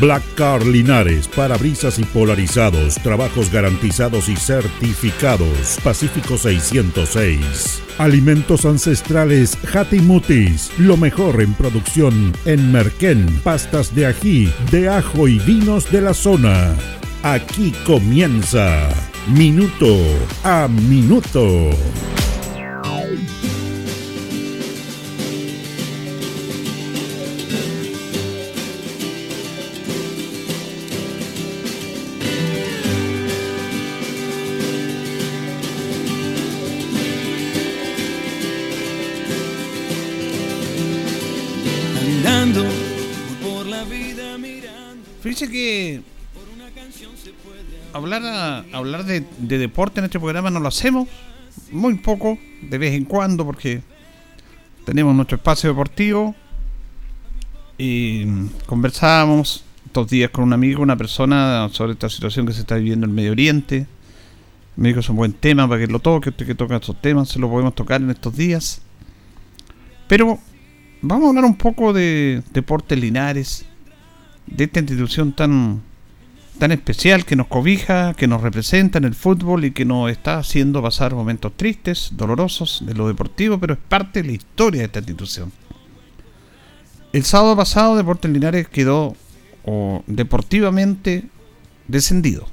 Black Car Linares, parabrisas y polarizados, trabajos garantizados y certificados. Pacífico 606. Alimentos ancestrales Hatimutis, lo mejor en producción en Merquén, pastas de ají, de ajo y vinos de la zona. Aquí comienza Minuto a Minuto. Hablar, de, deporte en este programa no lo hacemos muy poco, de vez en cuando, porque tenemos nuestro espacio deportivo y conversábamos estos días con un amigo, una persona, sobre esta situación que se está viviendo en el Medio Oriente. Me dijo es un buen tema para que lo toque, usted que toca estos temas, se lo podemos tocar en estos días. Pero vamos a hablar un poco de deportes linares, de esta institución tan, tan especial que nos cobija, que nos representa en el fútbol y que nos está haciendo pasar momentos tristes, dolorosos de lo deportivo, pero es parte de la historia de esta institución. El sábado pasado Deportes Linares quedó deportivamente descendido.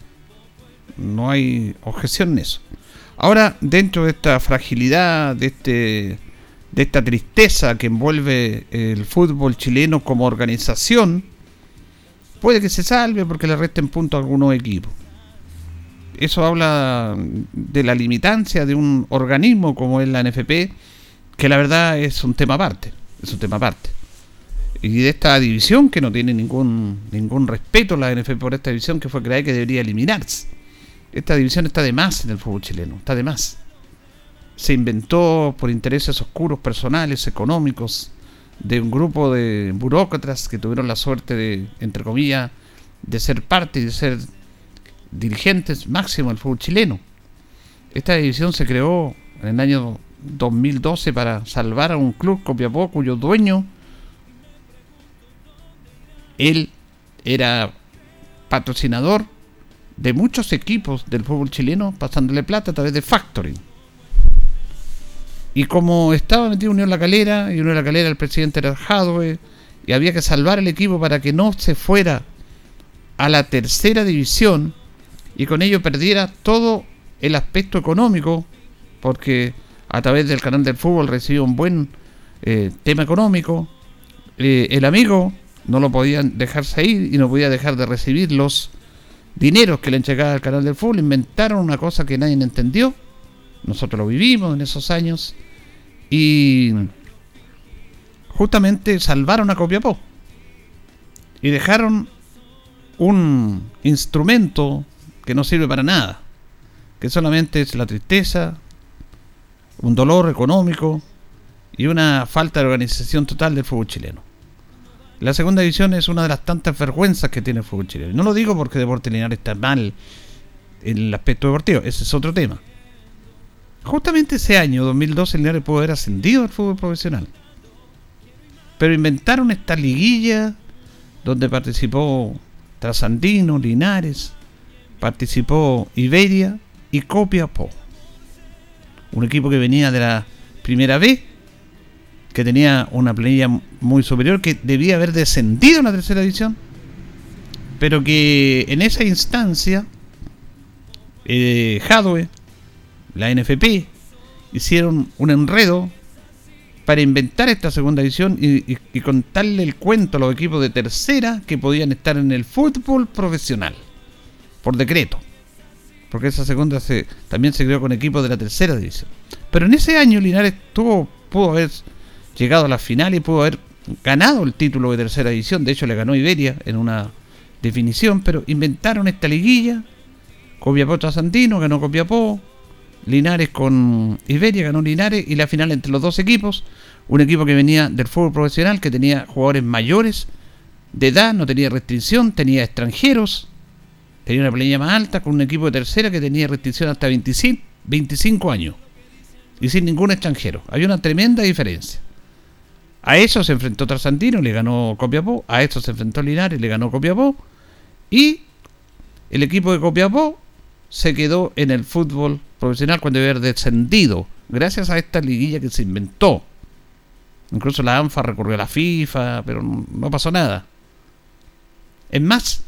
No hay objeción en eso. Ahora, dentro de esta fragilidad, de este de esta tristeza que envuelve el fútbol chileno como organización, puede que se salve porque le resten puntos a algunos equipos. Eso habla de la limitancia de un organismo como es la NFP, que la verdad es un tema aparte, es un tema aparte. Y de esta división que no tiene ningún ningún respeto la NFP por esta división que fue creada que debería eliminarse. Esta división está de más en el fútbol chileno, está de más. Se inventó por intereses oscuros personales, económicos, de un grupo de burócratas que tuvieron la suerte de, entre comillas, de ser parte y de ser dirigentes máximo del fútbol chileno. Esta división se creó en el año 2012 para salvar a un club Copiapó cuyo dueño él era patrocinador de muchos equipos del fútbol chileno pasándole plata a través de factoring. Y como estaba metido Unión La Calera, y Unión La Calera el presidente era Jadwe, y había que salvar el equipo para que no se fuera a la tercera división y con ello perdiera todo el aspecto económico, porque a través del canal del fútbol recibió un buen eh, tema económico. Eh, el amigo no lo podían dejarse ir y no podía dejar de recibir los dineros que le entregaba al canal del fútbol. Inventaron una cosa que nadie entendió nosotros lo vivimos en esos años y justamente salvaron a Copiapó y dejaron un instrumento que no sirve para nada, que solamente es la tristeza, un dolor económico y una falta de organización total del fútbol chileno. La segunda división es una de las tantas vergüenzas que tiene el fútbol chileno. No lo digo porque Deporte Lineal está mal en el aspecto deportivo, ese es otro tema. Justamente ese año, 2012, el Linares pudo haber ascendido al fútbol profesional. Pero inventaron esta liguilla donde participó Trasandino, Linares, participó Iberia y Copiapó. Un equipo que venía de la primera B, que tenía una planilla muy superior, que debía haber descendido en la tercera división, pero que en esa instancia eh, Jadwe la NFP, hicieron un enredo para inventar esta segunda edición y, contarle el cuento a los equipos de tercera que podían estar en el fútbol profesional, por decreto. Porque esa segunda se, también se creó con equipos de la tercera división. Pero en ese año Linares tuvo, pudo haber llegado a la final y pudo haber ganado el título de tercera división, de hecho le ganó Iberia en una definición, pero inventaron esta liguilla, Copiapó Santino ganó Copiapó, Linares con Iberia ganó Linares y la final entre los dos equipos, un equipo que venía del fútbol profesional, que tenía jugadores mayores de edad, no tenía restricción, tenía extranjeros, tenía una planilla más alta, con un equipo de tercera que tenía restricción hasta 25, 25 años y sin ningún extranjero. Hay una tremenda diferencia. A eso se enfrentó Trasandino, le ganó Copiapó. A eso se enfrentó Linares, le ganó Copiapó. Y el equipo de Copiapó se quedó en el fútbol profesional cuando debe haber descendido, gracias a esta liguilla que se inventó. Incluso la ANFA recurrió a la FIFA, pero no pasó nada. Es más,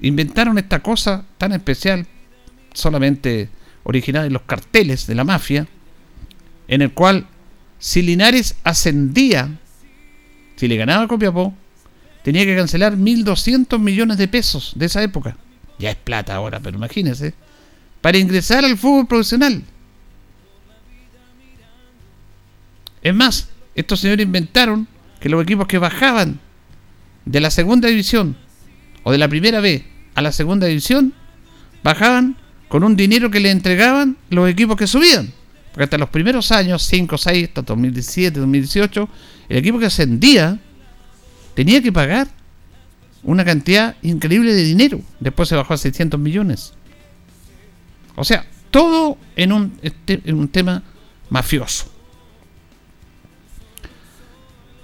inventaron esta cosa tan especial, solamente original en los carteles de la mafia, en el cual si Linares ascendía, si le ganaba a Copiapó, tenía que cancelar 1.200 millones de pesos de esa época. Ya es plata ahora, pero imagínense. Para ingresar al fútbol profesional. Es más, estos señores inventaron que los equipos que bajaban de la segunda división o de la primera B a la segunda división bajaban con un dinero que le entregaban los equipos que subían. Porque hasta los primeros años, 5, 6, hasta 2017, 2018, el equipo que ascendía tenía que pagar una cantidad increíble de dinero. Después se bajó a 600 millones. O sea, todo en un, este, en un tema mafioso.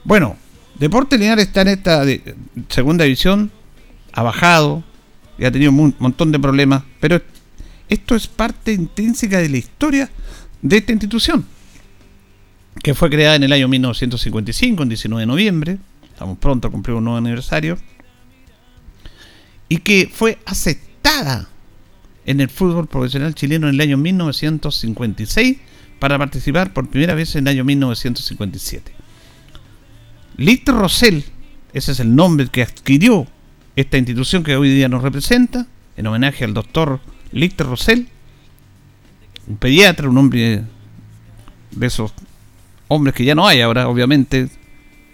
Bueno, Deporte Lineal está en esta segunda división, ha bajado y ha tenido un montón de problemas, pero esto es parte intrínseca de la historia de esta institución, que fue creada en el año 1955, en 19 de noviembre, estamos pronto a cumplir un nuevo aniversario, y que fue aceptada en el fútbol profesional chileno en el año 1956 para participar por primera vez en el año 1957. Litter Rosell, ese es el nombre que adquirió esta institución que hoy día nos representa, en homenaje al doctor Litter Rosell, un pediatra, un hombre de esos hombres que ya no hay ahora, obviamente,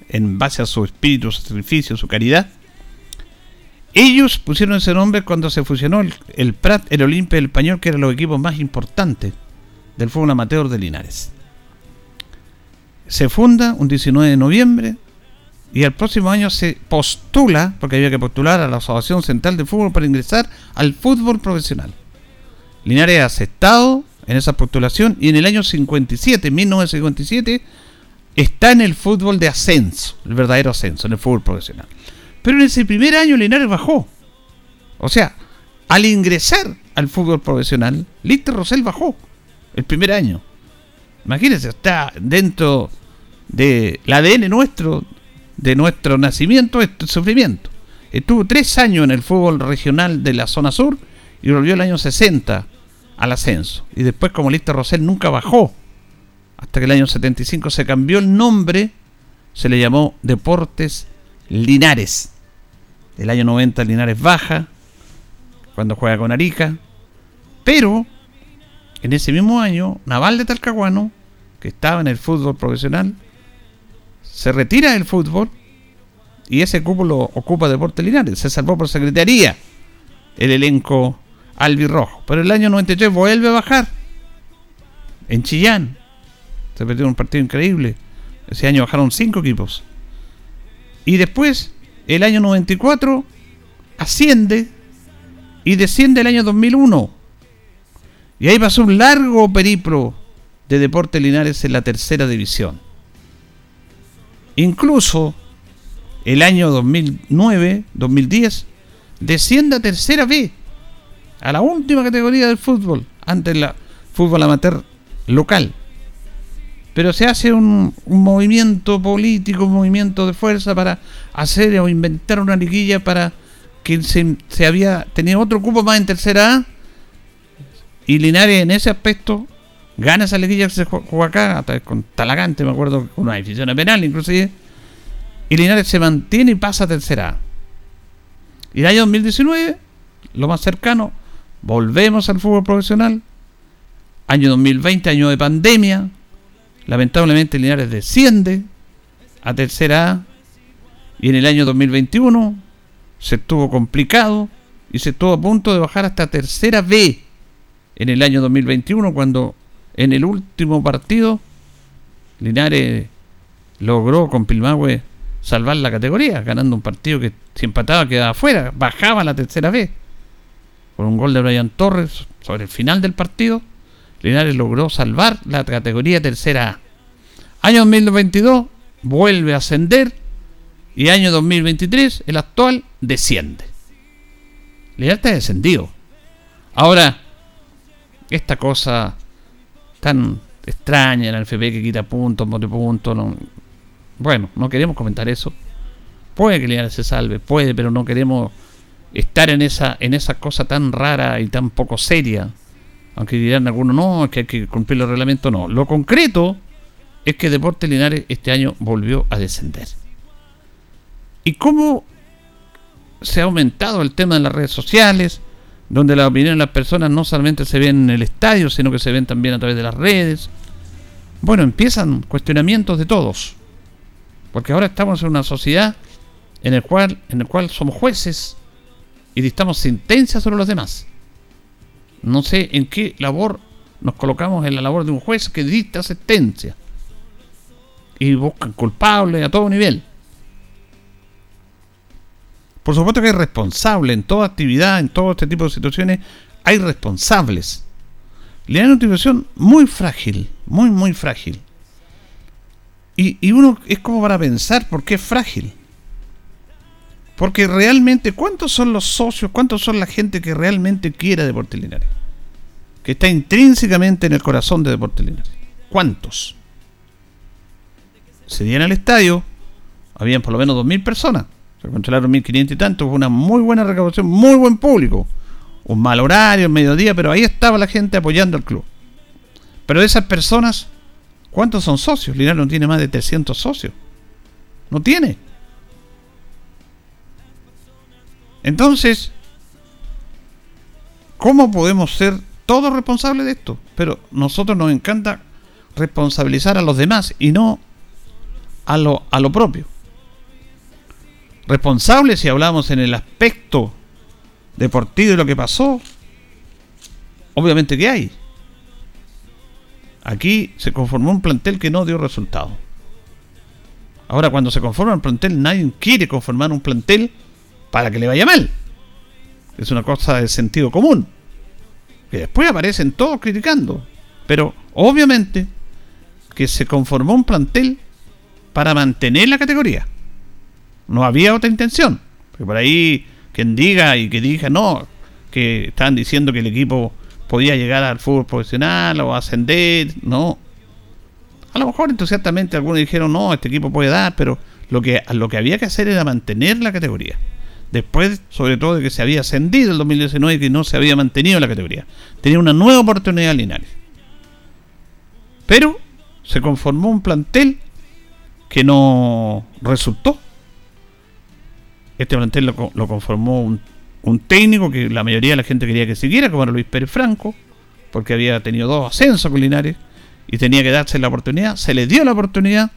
en base a su espíritu, su sacrificio, su caridad. Ellos pusieron ese nombre cuando se fusionó el, Prat, el Olimpia y el Español, que eran los equipos más importantes del fútbol amateur de Linares. Se funda un 19 de noviembre y el próximo año se postula, porque había que postular a la Asociación Central de Fútbol para ingresar al fútbol profesional. Linares ha aceptado en esa postulación y en el año 57, 1957, está en el fútbol de ascenso, el verdadero ascenso, en el fútbol profesional. Pero en ese primer año Linares bajó. O sea, al ingresar al fútbol profesional, Lister Rosell bajó el primer año. Imagínense, está dentro del ADN nuestro, de nuestro nacimiento, este sufrimiento. Estuvo tres años en el fútbol regional de la zona sur y volvió el año 60 al ascenso. Y después, como Lister Rosell nunca bajó, hasta que el año 75 se cambió el nombre, se le llamó Deportes Linares. El año 90 Linares baja, cuando juega con Arica. Pero, en ese mismo año, Naval de Talcahuano, que estaba en el fútbol profesional, se retira del fútbol y ese cupo lo ocupa Deportes Linares. Se salvó por secretaría el elenco albirrojo. Pero el año 93 vuelve a bajar. En Chillán. Se perdió un partido increíble. Ese año bajaron cinco equipos. Y después, el año 94, asciende y desciende el año 2001. Y ahí pasó un largo periplo de Deportes Linares en la tercera división. Incluso el año 2009, 2010, desciende a tercera B a la última categoría del fútbol, antes la fútbol amateur local. Pero se hace un, movimiento político, un movimiento de fuerza para hacer o inventar una liguilla para que se, había tenido otro cupo más en tercera A. Y Linares en ese aspecto gana esa liguilla que se juega acá, con Talagante, me acuerdo, con una decisión penal inclusive. Y Linares se mantiene y pasa a tercera A. Y el año 2019, lo más cercano, Volvemos al fútbol profesional. Año 2020, año de pandemia. Lamentablemente Linares desciende a tercera A Y en el año 2021 se estuvo complicado y se estuvo a punto de bajar hasta tercera B en el año 2021 cuando en el último partido Linares logró con Pilmahue salvar la categoría, ganando un partido que si empataba quedaba afuera, bajaba la tercera vez. Con un gol de Brian Torres sobre el final del partido, Linares logró salvar la categoría tercera A. Año 2022 vuelve a ascender y año 2023 el actual desciende. Linares está descendido. Ahora, esta cosa tan extraña el FP que quita puntos, de puntos, no, bueno, no queremos comentar eso. Puede que Linares se salve, puede, pero no queremos estar en esa, en esa cosa tan rara y tan poco seria. Aunque dirán algunos, no, es que hay que cumplir los reglamentos, no. Lo concreto es que Deportes Linares este año volvió a descender. ¿Y cómo se ha aumentado el tema de las redes sociales? Donde la opinión de las personas no solamente se ven en el estadio, sino que se ven también a través de las redes. Bueno, empiezan cuestionamientos de todos. Porque ahora estamos en una sociedad en el cual, en el cual somos jueces y dictamos sentencias sobre los demás. No sé en qué labor nos colocamos en la labor de un juez que dicta sentencia. Y buscan culpables a todo nivel. Por supuesto que hay responsables en toda actividad, en todo este tipo de situaciones, hay responsables. Le dan una situación muy frágil, muy, muy frágil. Y, uno es como para pensar por qué es frágil. Porque realmente, ¿cuántos son los socios? ¿Cuántos son la gente que realmente quiere Deportes Linares? Que está intrínsecamente en el corazón de Deportes Linares. ¿Cuántos? Se dieron al estadio, habían por lo menos 2.000 personas. Se controlaron 1.500 y tanto. Fue una muy buena recaudación, muy buen público. Un mal horario, mediodía, pero ahí estaba la gente apoyando al club. Pero de esas personas, ¿Cuántos son socios? Linares no tiene más de 300 socios. No tiene. Entonces, ¿cómo podemos ser todos responsables de esto? Pero nosotros nos encanta responsabilizar a los demás y no a lo, a lo propio. Responsables si hablamos en el aspecto deportivo y lo que pasó, obviamente que hay. Aquí se conformó un plantel que no dio resultado. Ahora, cuando se conforma un plantel, nadie quiere conformar un plantel para que le vaya mal. Es una cosa de sentido común. Que después aparecen todos criticando. Pero obviamente que se conformó un plantel para mantener la categoría. No había otra intención. Por ahí quien diga y que diga no, que están diciendo que el equipo podía llegar al fútbol profesional o ascender, no. A lo mejor entusiastamente algunos dijeron, no, este equipo puede dar, pero lo que, lo que había que hacer era mantener la categoría. Después, sobre todo, de que se había ascendido el 2019 y que no se había mantenido la categoría. Tenía una nueva oportunidad Linares. Pero se conformó un plantel que no resultó. Este plantel lo, conformó un técnico que la mayoría de la gente quería que siguiera, como era Luis Pérez Franco, porque había tenido dos ascensos culinares y tenía que darse la oportunidad. Se le dio la oportunidad,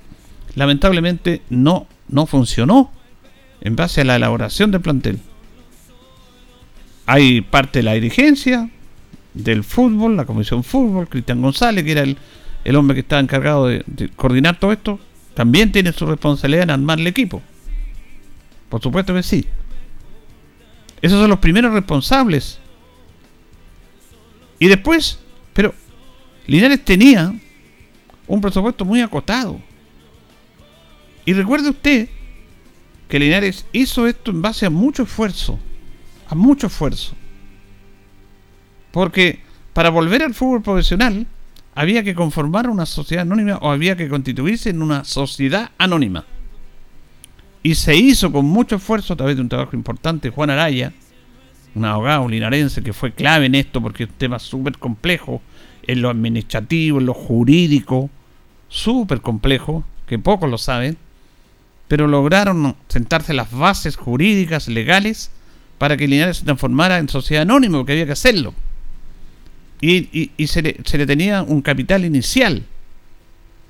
lamentablemente no, no funcionó en base a la elaboración del plantel. Hay parte de la dirigencia del fútbol, la comisión fútbol, Cristian González, que era el, el hombre que estaba encargado de, de coordinar todo esto, también tiene su responsabilidad en armar el equipo. Por supuesto que sí. Esos son los primeros responsables. Y después, pero Linares tenía un presupuesto muy acotado. Y recuerde usted que Linares hizo esto en base a mucho esfuerzo. A mucho esfuerzo. Porque para volver al fútbol profesional había que conformar una sociedad anónima o había que constituirse en una sociedad anónima. Y se hizo con mucho esfuerzo a través de un trabajo importante, Juan Araya, un abogado linarense que fue clave en esto porque es un tema súper complejo, en lo administrativo, en lo jurídico, súper complejo, que pocos lo saben, pero lograron sentarse las bases jurídicas, legales, para que Linares se transformara en sociedad anónima, porque había que hacerlo. Y, se, le, se, le, tenía un capital inicial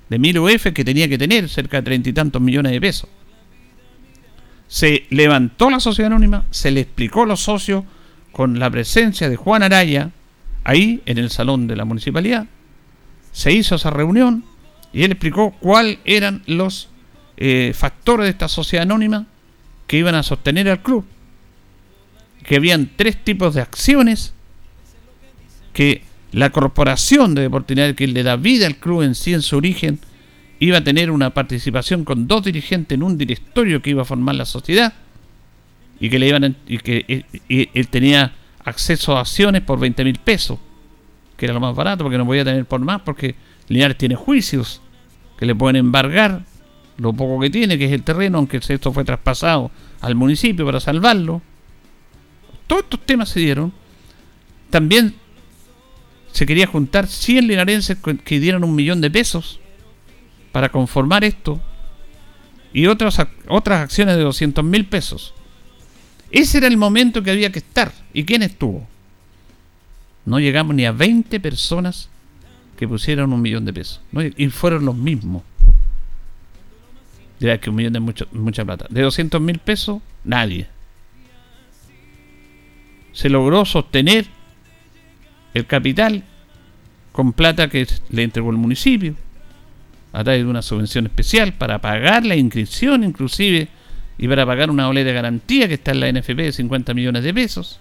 de mil UF que tenía que tener cerca de treinta y tantos millones de pesos. Se levantó la sociedad anónima, se le explicó a los socios con la presencia de Juan Araya, ahí en el salón de la municipalidad, se hizo esa reunión y él explicó cuáles eran los eh, factores de esta sociedad anónima que iban a sostener al club. Que habían tres tipos de acciones que la corporación de Deportividad que le da vida al club en sí en su origen iba a tener una participación con dos dirigentes en un directorio que iba a formar la sociedad y que le iban y que él tenía acceso a acciones por 20 mil pesos que era lo más barato porque no podía tener por más porque Linares tiene juicios que le pueden embargar lo poco que tiene que es el terreno aunque esto fue traspasado al municipio para salvarlo todos estos temas se dieron también se quería juntar 100 linarenses que dieran un millón de pesos para conformar esto y otras, otras acciones de 200 mil pesos. Ese era el momento que había que estar. ¿Y quién estuvo? No llegamos ni a 20 personas que pusieron un millón de pesos. Y fueron los mismos. Dirá que un millón de mucho, mucha plata. De 200 mil pesos, nadie. Se logró sostener el capital con plata que le entregó el municipio a través de una subvención especial para pagar la inscripción inclusive y para pagar una ola de garantía que está en la NFP de 50 millones de pesos.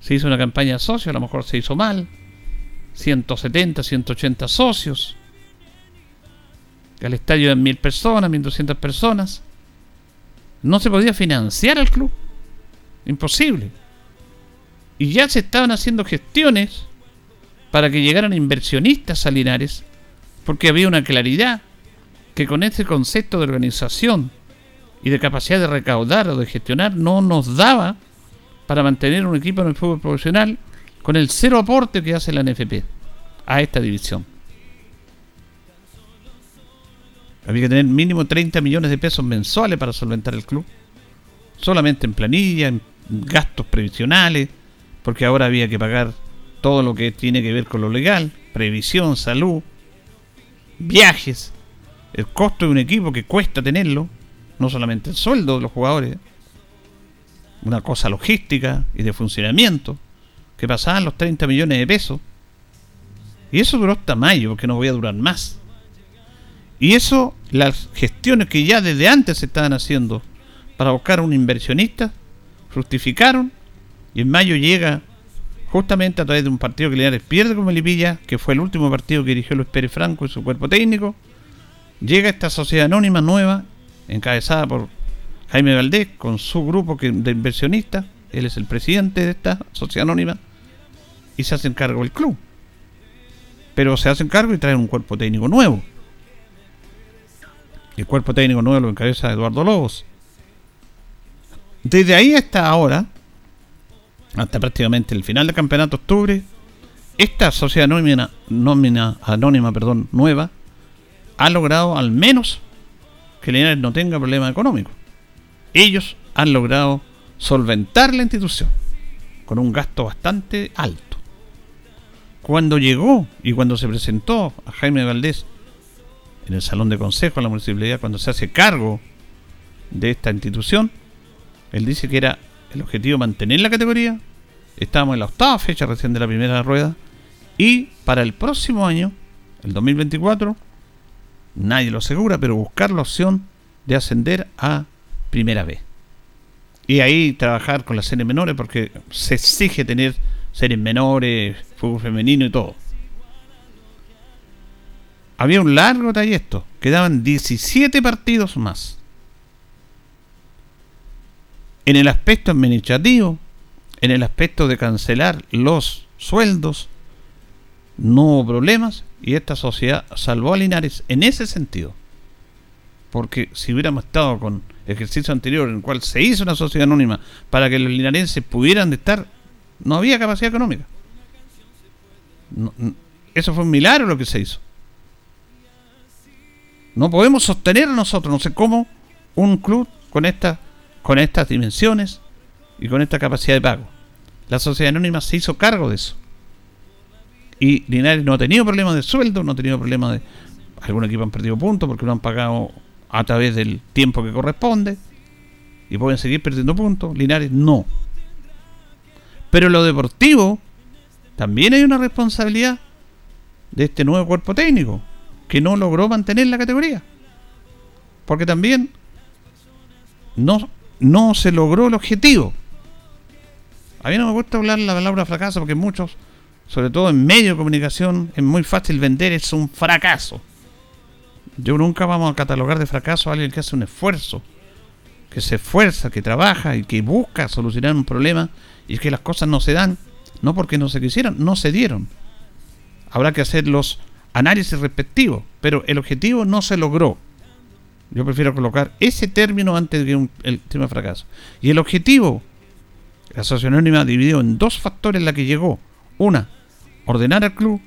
Se hizo una campaña de socios, a lo mejor se hizo mal. 170, 180 socios. Al estadio de mil personas, 1200 personas. No se podía financiar al club. Imposible. Y ya se estaban haciendo gestiones para que llegaran inversionistas a Linares, porque había una claridad que con este concepto de organización y de capacidad de recaudar o de gestionar no nos daba para mantener un equipo en el fútbol profesional con el cero aporte que hace la NFP a esta división. Había que tener mínimo 30 millones de pesos mensuales para solventar el club. Solamente en planilla, en gastos previsionales, porque ahora había que pagar todo lo que tiene que ver con lo legal, previsión, salud, viajes, el costo de un equipo que cuesta tenerlo, no solamente el sueldo de los jugadores, una cosa logística y de funcionamiento, que pasaban los 30 millones de pesos. Y eso duró hasta mayo, porque no voy a durar más. Y eso, las gestiones que ya desde antes se estaban haciendo para buscar un inversionista, fructificaron. Y en mayo llega, justamente a través de un partido que Linares pierde con Melipilla, que fue el último partido que dirigió Luis Pérez Franco y su cuerpo técnico, llega esta sociedad anónima nueva encabezada por Jaime Valdés, con su grupo de inversionistas, él es el presidente de esta sociedad anónima, y se hacen cargo del club. Pero se hacen cargo y traen un cuerpo técnico nuevo. El cuerpo técnico nuevo lo encabeza Eduardo Lobos. Desde ahí hasta ahora, hasta prácticamente el final del campeonato de octubre, esta sociedad anónima, nómina, anónima perdón, nueva ha logrado al menos que Linares no tenga problema económico. Ellos han logrado solventar la institución con un gasto bastante alto. Cuando llegó y cuando se presentó a Jaime Valdés en el Salón de Consejo de la Municipalidad, cuando se hace cargo de esta institución, él dice que era el objetivo mantener la categoría. Estábamos en la octava fecha recién de la primera rueda. Y para el próximo año, el 2024, nadie lo asegura, pero buscar la opción de ascender a primera vez. Y ahí trabajar con las series menores porque se exige tener series menores, fútbol femenino y todo. Había un largo trayecto, quedaban 17 partidos más. En el aspecto administrativo, en el aspecto de cancelar los sueldos, no hubo problemas y esta sociedad salvó a Linares en ese sentido. Porque si hubiéramos estado con ejercicio anterior en el cual se hizo una sociedad anónima para que los linarenses pudieran estar, no había capacidad económica. eso fue un milagro lo que se hizo. No podemos sostener nosotros, no sé cómo, un club con, esta, con estas dimensiones y con esta capacidad de pago. La sociedad anónima se hizo cargo de eso. Y Linares no ha tenido problemas de sueldo, no ha tenido problemas de. Algún equipo han perdido puntos porque no han pagado a través del tiempo que corresponde. y pueden seguir perdiendo puntos. Linares no. Pero en lo deportivo también hay una responsabilidad de este nuevo cuerpo técnico que no logró mantener la categoría. Porque también no, no se logró el objetivo. A mí no me gusta hablar la palabra fracaso porque muchos, sobre todo en medio de comunicación, es muy fácil vender, es un fracaso. Yo nunca vamos a catalogar de fracaso a alguien que hace un esfuerzo, que se esfuerza, que trabaja y que busca solucionar un problema y que las cosas no se dan, no porque no se quisieran, no se dieron. Habrá que hacer los análisis respectivos, pero el objetivo no se logró. Yo prefiero colocar ese término antes de que el tema fracaso. Y el objetivo, la asociación anónima dividió en dos factores la que llegó. Una, ordenar al club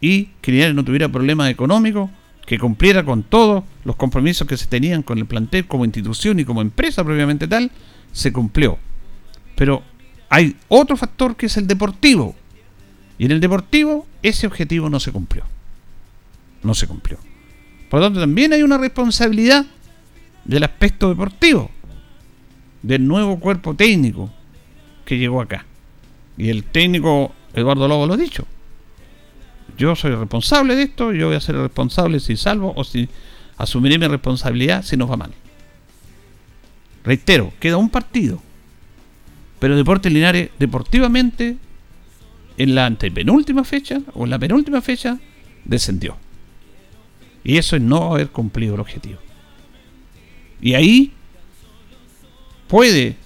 y que no tuviera problemas económicos, que cumpliera con todos los compromisos que se tenían con el plantel como institución y como empresa propiamente tal, se cumplió. Pero hay otro factor que es el deportivo. Y en el deportivo ese objetivo no se cumplió. No se cumplió. Por lo tanto, también hay una responsabilidad del aspecto deportivo, del nuevo cuerpo técnico que llegó acá. Y el técnico Eduardo Lobo lo ha dicho. Yo soy responsable de esto, yo voy a ser responsable si salvo o si asumiré mi responsabilidad si nos va mal. Reitero, queda un partido. Pero Deportes Linares, deportivamente, en la antepenúltima fecha o en la penúltima fecha, descendió. Y eso es no haber cumplido el objetivo. Y ahí puede,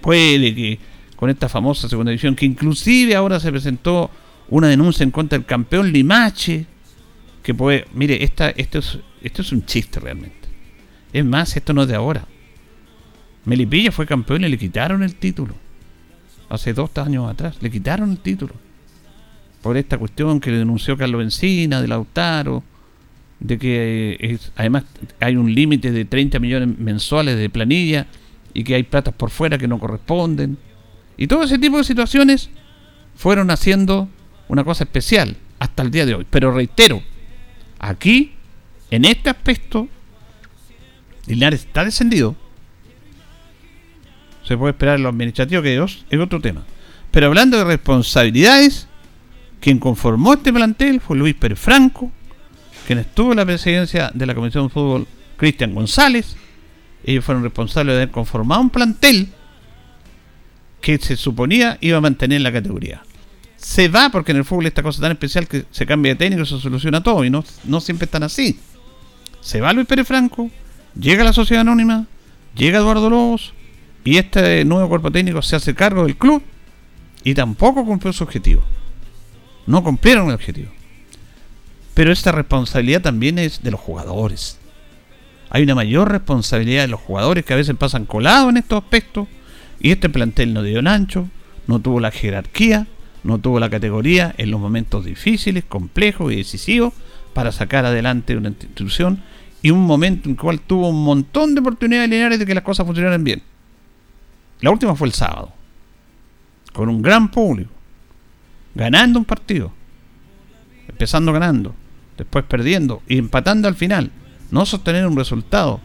puede que con esta famosa segunda división, que inclusive ahora se presentó una denuncia en contra del campeón Limache, que puede, mire, esta, esto, es, esto es un chiste realmente. Es más, esto no es de ahora. Melipilla fue campeón y le quitaron el título. Hace dos años atrás, le quitaron el título. Por esta cuestión que le denunció Carlos Encina, de Lautaro de que eh, además hay un límite de 30 millones mensuales de planilla y que hay platas por fuera que no corresponden. Y todo ese tipo de situaciones fueron haciendo una cosa especial hasta el día de hoy. Pero reitero, aquí, en este aspecto, Linares está descendido. Se puede esperar en lo administrativo, que es otro tema. Pero hablando de responsabilidades, quien conformó este plantel fue Luis Pérez Franco, quien estuvo en la presidencia de la Comisión de Fútbol, Cristian González. Ellos fueron responsables de haber conformado un plantel que se suponía iba a mantener la categoría. Se va porque en el fútbol esta cosa tan especial que se cambia de técnico se soluciona todo y no, no siempre están así. Se va Luis Pérez Franco, llega la sociedad anónima, llega Eduardo Lobos y este nuevo cuerpo técnico se hace cargo del club y tampoco cumplió su objetivo. No cumplieron el objetivo. Pero esta responsabilidad también es de los jugadores. Hay una mayor responsabilidad de los jugadores que a veces pasan colados en estos aspectos. Y este plantel no dio un ancho, no tuvo la jerarquía, no tuvo la categoría en los momentos difíciles, complejos y decisivos para sacar adelante una institución y un momento en el cual tuvo un montón de oportunidades lineales de que las cosas funcionaran bien. La última fue el sábado, con un gran público, ganando un partido, empezando ganando, después perdiendo y empatando al final, no sostener un resultado.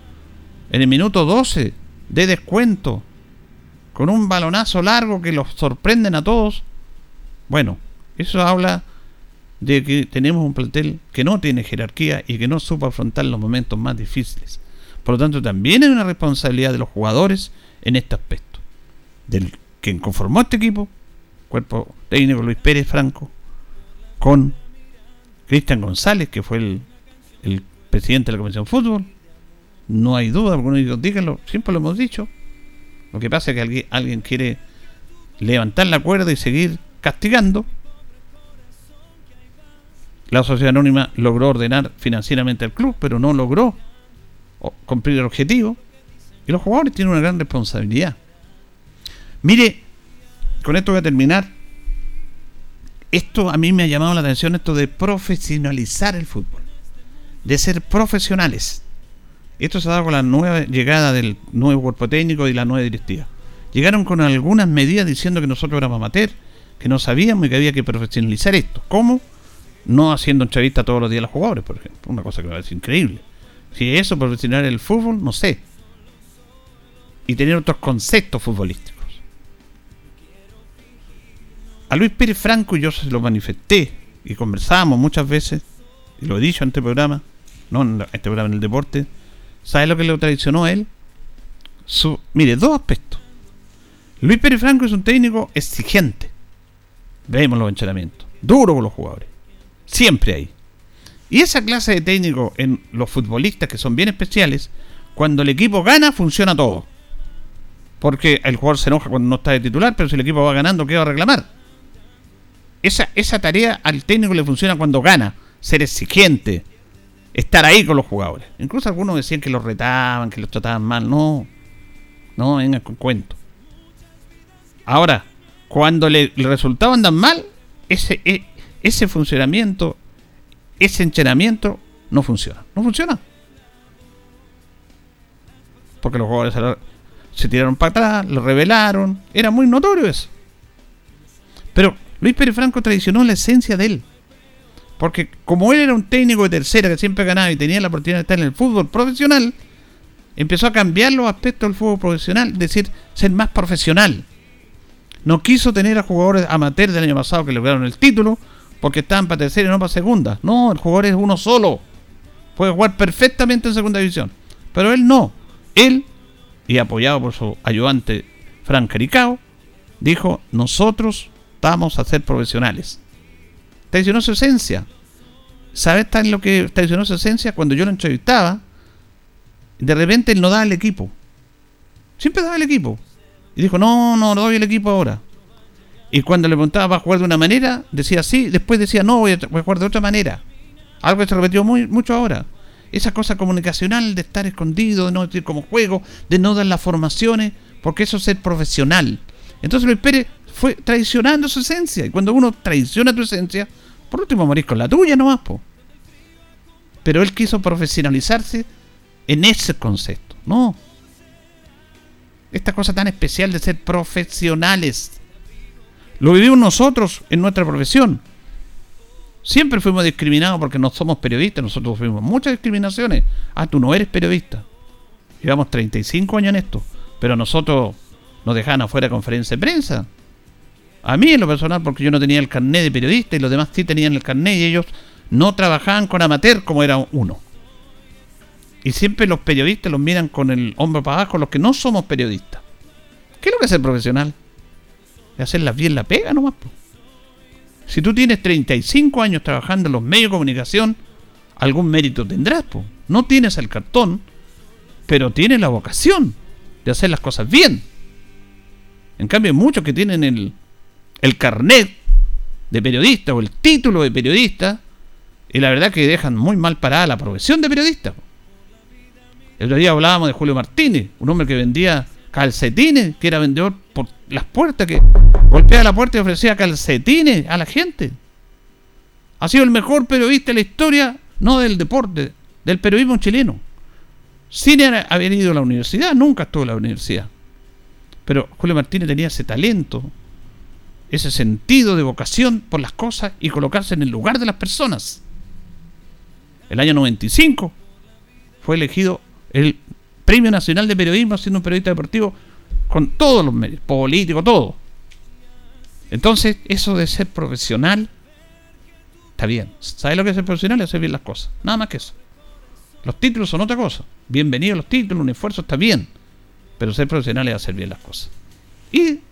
En el minuto 12 de descuento, con un balonazo largo que los sorprenden a todos. Bueno, eso habla de que tenemos un plantel que no tiene jerarquía y que no supo afrontar los momentos más difíciles. Por lo tanto, también hay una responsabilidad de los jugadores en este aspecto. Del quien conformó este equipo, cuerpo técnico Luis Pérez Franco, con Cristian González, que fue el, presidente de la Comisión de Fútbol. No hay duda, algunos díganlo, siempre lo hemos dicho. Lo que pasa es que alguien, alguien quiere levantar la cuerda y seguir castigando. La sociedad anónima logró ordenar financieramente al club, pero no logró cumplir el objetivo. Y los jugadores tienen una gran responsabilidad. Mire, con esto voy a terminar esto a mí me ha llamado la atención, esto de profesionalizar el fútbol, de ser profesionales. Esto se ha dado con la nueva llegada del nuevo cuerpo técnico y la nueva directiva. Llegaron con algunas medidas diciendo que nosotros éramos amateur, que no sabíamos y que había que profesionalizar esto. ¿Cómo? No haciendo entrevistas todos los días a los jugadores, por ejemplo. Una cosa que me parece increíble. Si eso profesional el fútbol, no sé. y tener otros conceptos futbolísticos. A Luis Pérez Franco yo se lo manifesté y conversábamos muchas veces, y lo he dicho en este programa, no en este programa en el deporte, ¿sabe lo que le traicionó a él? Mire, dos aspectos. Luis Pérez Franco es un técnico exigente. Vemos los entrenamientos. Duro con los jugadores. Siempre hay. Y esa clase de técnico en los futbolistas que son bien especiales, cuando el equipo gana, funciona todo. Porque el jugador se enoja cuando no está de titular, pero si el equipo va ganando, ¿qué va a reclamar? Esa, esa tarea al técnico le funciona cuando gana. Ser exigente. Estar ahí con los jugadores. Incluso algunos decían que los retaban, que los trataban mal. No. No, venga con cuento. Ahora, cuando le, el resultado andan mal, ese, e, ese funcionamiento, ese entrenamiento no funciona. No funciona. Porque los jugadores se tiraron para atrás, lo revelaron. Era muy notorio eso. Pero Luis Pérez Franco traicionó la esencia de él. Porque como él era un técnico de tercera que siempre ganaba y tenía la oportunidad de estar en el fútbol profesional, empezó a cambiar los aspectos del fútbol profesional, es decir, ser más profesional. No quiso tener a jugadores amateurs del año pasado que lograron el título porque estaban para tercera y no para segunda. No, el jugador es uno solo. Puede jugar perfectamente en segunda división. Pero él no. Él, y apoyado por su ayudante Frank Caricao, dijo, nosotros vamos a ser profesionales. Traicionó su esencia. ¿Sabes tan lo que traicionó su esencia? Cuando yo lo entrevistaba, de repente él no daba el equipo. Siempre daba el equipo. Y dijo, no, no, no doy el equipo ahora. Y cuando le preguntaba, ¿va a jugar de una manera? Decía sí, después decía, no, voy a, jugar de otra manera. Algo que se repetió muy, mucho ahora. Esa cosa comunicacional de estar escondido, de no decir como juego, de no dar las formaciones, porque eso es ser profesional. Entonces Luis Pérez fue traicionando su esencia. Y cuando uno traiciona tu esencia, por último morís con la tuya nomás, po. Pero él quiso profesionalizarse en ese concepto. No, esta cosa tan especial de ser profesionales. Lo vivimos nosotros en nuestra profesión. Siempre fuimos discriminados porque no somos periodistas, nosotros fuimos muchas discriminaciones. Ah, tú no eres periodista. Llevamos 35 años en esto, pero nosotros nos dejaban afuera de conferencia de prensa. A mí en lo personal, porque yo no tenía el carnet de periodista y los demás sí tenían el carnet y ellos no trabajaban con amateur como era uno. Y siempre los periodistas los miran con el hombro para abajo, los que no somos periodistas. ¿Qué es lo que es ser profesional? Es hacerlas bien la pega nomás. Si tú tienes 35 años trabajando en los medios de comunicación, algún mérito tendrás. Po. No tienes el cartón, pero tienes la vocación de hacer las cosas bien. En cambio, muchos que tienen el, el carnet de periodista o el título de periodista, y la verdad que dejan muy mal parada la profesión de periodista. El otro día hablábamos de Julio Martínez, un hombre que vendía calcetines, que era vendedor por las puertas, que golpeaba la puerta y ofrecía calcetines a la gente. Ha sido el mejor periodista de la historia, no del deporte, del periodismo chileno. Sin haber ido a la universidad, nunca estuvo en la universidad. Pero Julio Martínez tenía ese talento, ese sentido de vocación por las cosas y colocarse en el lugar de las personas. El año 95 fue elegido el Premio Nacional de Periodismo siendo un periodista deportivo con todos los medios, político, todo. Entonces, eso de ser profesional está bien. ¿Sabes lo que es ser profesional? Es hacer bien las cosas. Nada más que eso. Los títulos son otra cosa. Bienvenidos los títulos, un esfuerzo está bien. Pero ser profesional es hacer bien las cosas. Y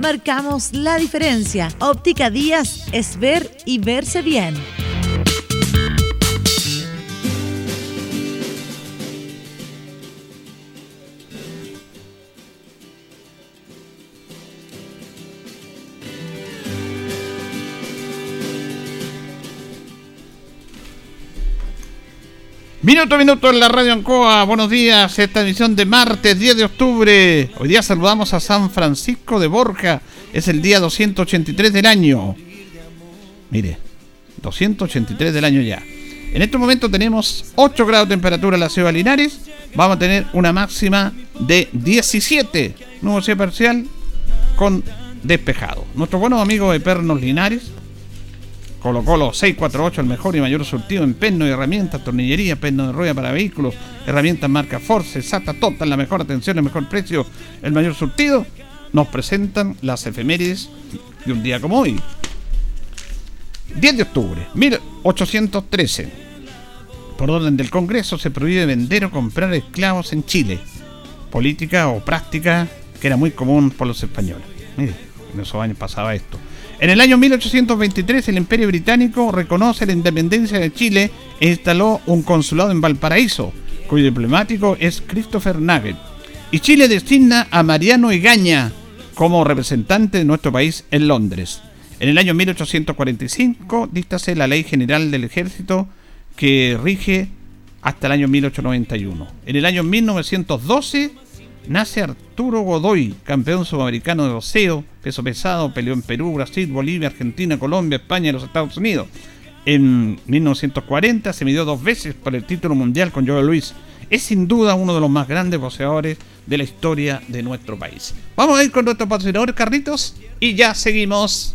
Marcamos la diferencia. Óptica Díaz es ver y verse bien. Minuto a minuto en la radio Ancoa. Buenos días. Esta edición de martes 10 de octubre. Hoy día saludamos a San Francisco de Borja. Es el día 283 del año. Mire, 283 del año ya. En este momento tenemos 8 grados de temperatura en la ciudad de Linares. Vamos a tener una máxima de 17. Nuevo cielo parcial con despejado. Nuestro buenos amigos de Pernos Linares Colo Colo 648, el mejor y mayor surtido en perno y herramientas, tornillería, perno de rueda para vehículos, herramientas marca Force, SATA Total, la mejor atención, el mejor precio, el mayor surtido. Nos presentan las efemérides de un día como hoy. 10 de octubre, 1813. Por orden del Congreso se prohíbe vender o comprar esclavos en Chile. Política o práctica que era muy común por los españoles. Mire, en esos años pasaba esto. En el año 1823 el Imperio Británico reconoce la independencia de Chile e instaló un consulado en Valparaíso, cuyo diplomático es Christopher Nugget. Y Chile designa a Mariano Egaña como representante de nuestro país en Londres. En el año 1845 díctase la Ley General del Ejército que rige hasta el año 1891. En el año 1912 nace Arturo Godoy, campeón sudamericano de boxeo, peso pesado, peleó en Perú, Brasil, Bolivia, Argentina, Colombia, España y los Estados Unidos. En 1940 se midió dos veces por el título mundial con Joe Luis. Es sin duda uno de los más grandes boxeadores de la historia de nuestro país. Vamos a ir con nuestro patrocinador Carritos y ya seguimos.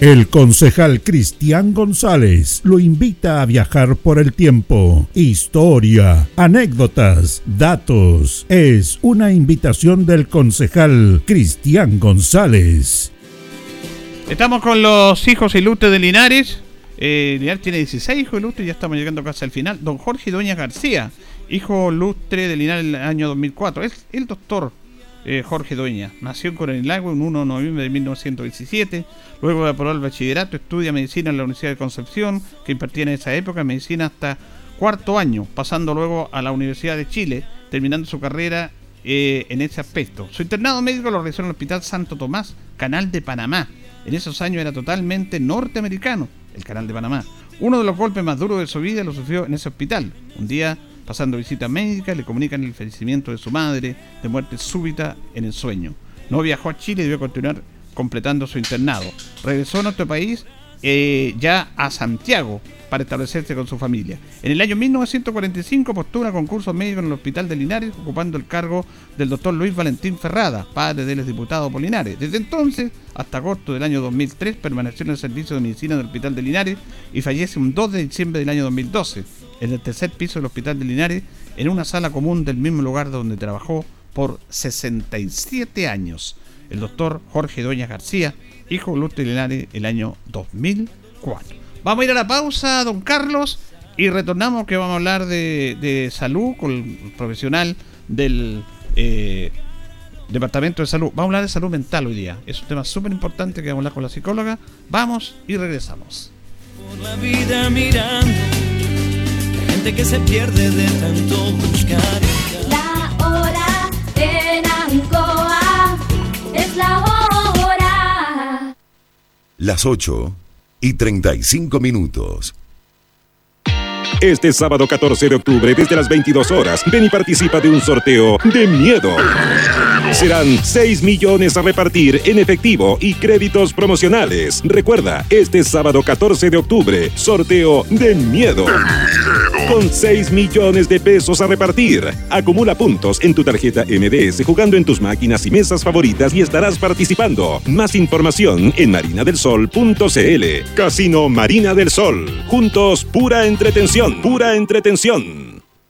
El concejal Cristian González lo invita a viajar por el tiempo. Historia, anécdotas, datos. Es una invitación del concejal Cristian González. Estamos con los hijos ilustres de Linares. Eh, Linares tiene 16 hijos ilustres ya estamos llegando casi al final. Don Jorge Doña García, hijo ilustre de Linares en el año 2004. Es el doctor eh, Jorge Dueña. Nació en Coronel Lago en 1 de noviembre de 1917. Luego de aprobar el bachillerato, estudia medicina en la Universidad de Concepción, que impartía en esa época medicina hasta cuarto año, pasando luego a la Universidad de Chile, terminando su carrera eh, en ese aspecto. Su internado médico lo realizó en el Hospital Santo Tomás, Canal de Panamá. En esos años era totalmente norteamericano, el Canal de Panamá. Uno de los golpes más duros de su vida lo sufrió en ese hospital. Un día Pasando visita médica, le comunican el fallecimiento de su madre de muerte súbita en el sueño. No viajó a Chile y debió continuar completando su internado. Regresó a nuestro país eh, ya a Santiago, para establecerse con su familia. En el año 1945 postula concurso médico en el Hospital de Linares, ocupando el cargo del doctor Luis Valentín Ferrada, padre del diputado Polinares. Desde entonces, hasta agosto del año 2003, permaneció en el servicio de medicina del Hospital de Linares y fallece un 2 de diciembre del año 2012, en el tercer piso del Hospital de Linares, en una sala común del mismo lugar donde trabajó por 67 años. El doctor Jorge Doña García, hijo de Lourdes Linares, el año 2004. Vamos a ir a la pausa, don Carlos, y retornamos que vamos a hablar de, salud con el profesional del eh, Departamento de Salud. Vamos a hablar de salud mental hoy día. Es un tema súper importante que vamos a hablar con la psicóloga. Vamos y regresamos. Por la vida mirando, gente que se pierde de tanto buscar. La hora en Ancoa es la hora. Las 8 y 35 minutos. Este sábado 14 de octubre, desde las 22 horas, ven y participa de un sorteo de miedo. Serán 6 millones a repartir en efectivo y créditos promocionales. Recuerda, este sábado 14 de octubre, sorteo de miedo. Con 6 millones de pesos a repartir. Acumula puntos en tu tarjeta MDS jugando en tus máquinas y mesas favoritas y estarás participando. Más información en marinadelsol.cl. Casino Marina del Sol. Juntos, pura entretención pura entretención.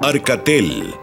Arcatel,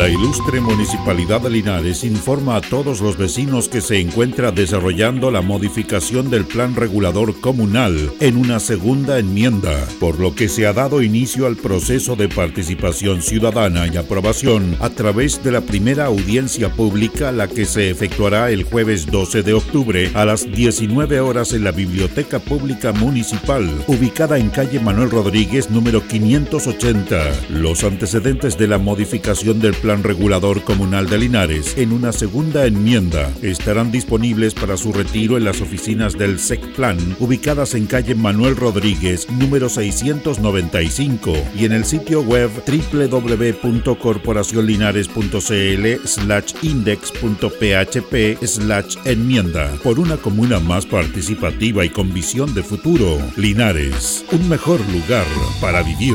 La ilustre Municipalidad de Linares informa a todos los vecinos que se encuentra desarrollando la modificación del Plan Regulador Comunal en una segunda enmienda, por lo que se ha dado inicio al proceso de participación ciudadana y aprobación a través de la primera audiencia pública, la que se efectuará el jueves 12 de octubre a las 19 horas en la Biblioteca Pública Municipal, ubicada en calle Manuel Rodríguez, número 580. Los antecedentes de la modificación del Plan Regulador Comunal de Linares en una segunda enmienda estarán disponibles para su retiro en las oficinas del SECPLAN ubicadas en calle Manuel Rodríguez número 695 y en el sitio web www.corporacionlinares.cl slash index.php slash enmienda por una comuna más participativa y con visión de futuro. Linares, un mejor lugar para vivir.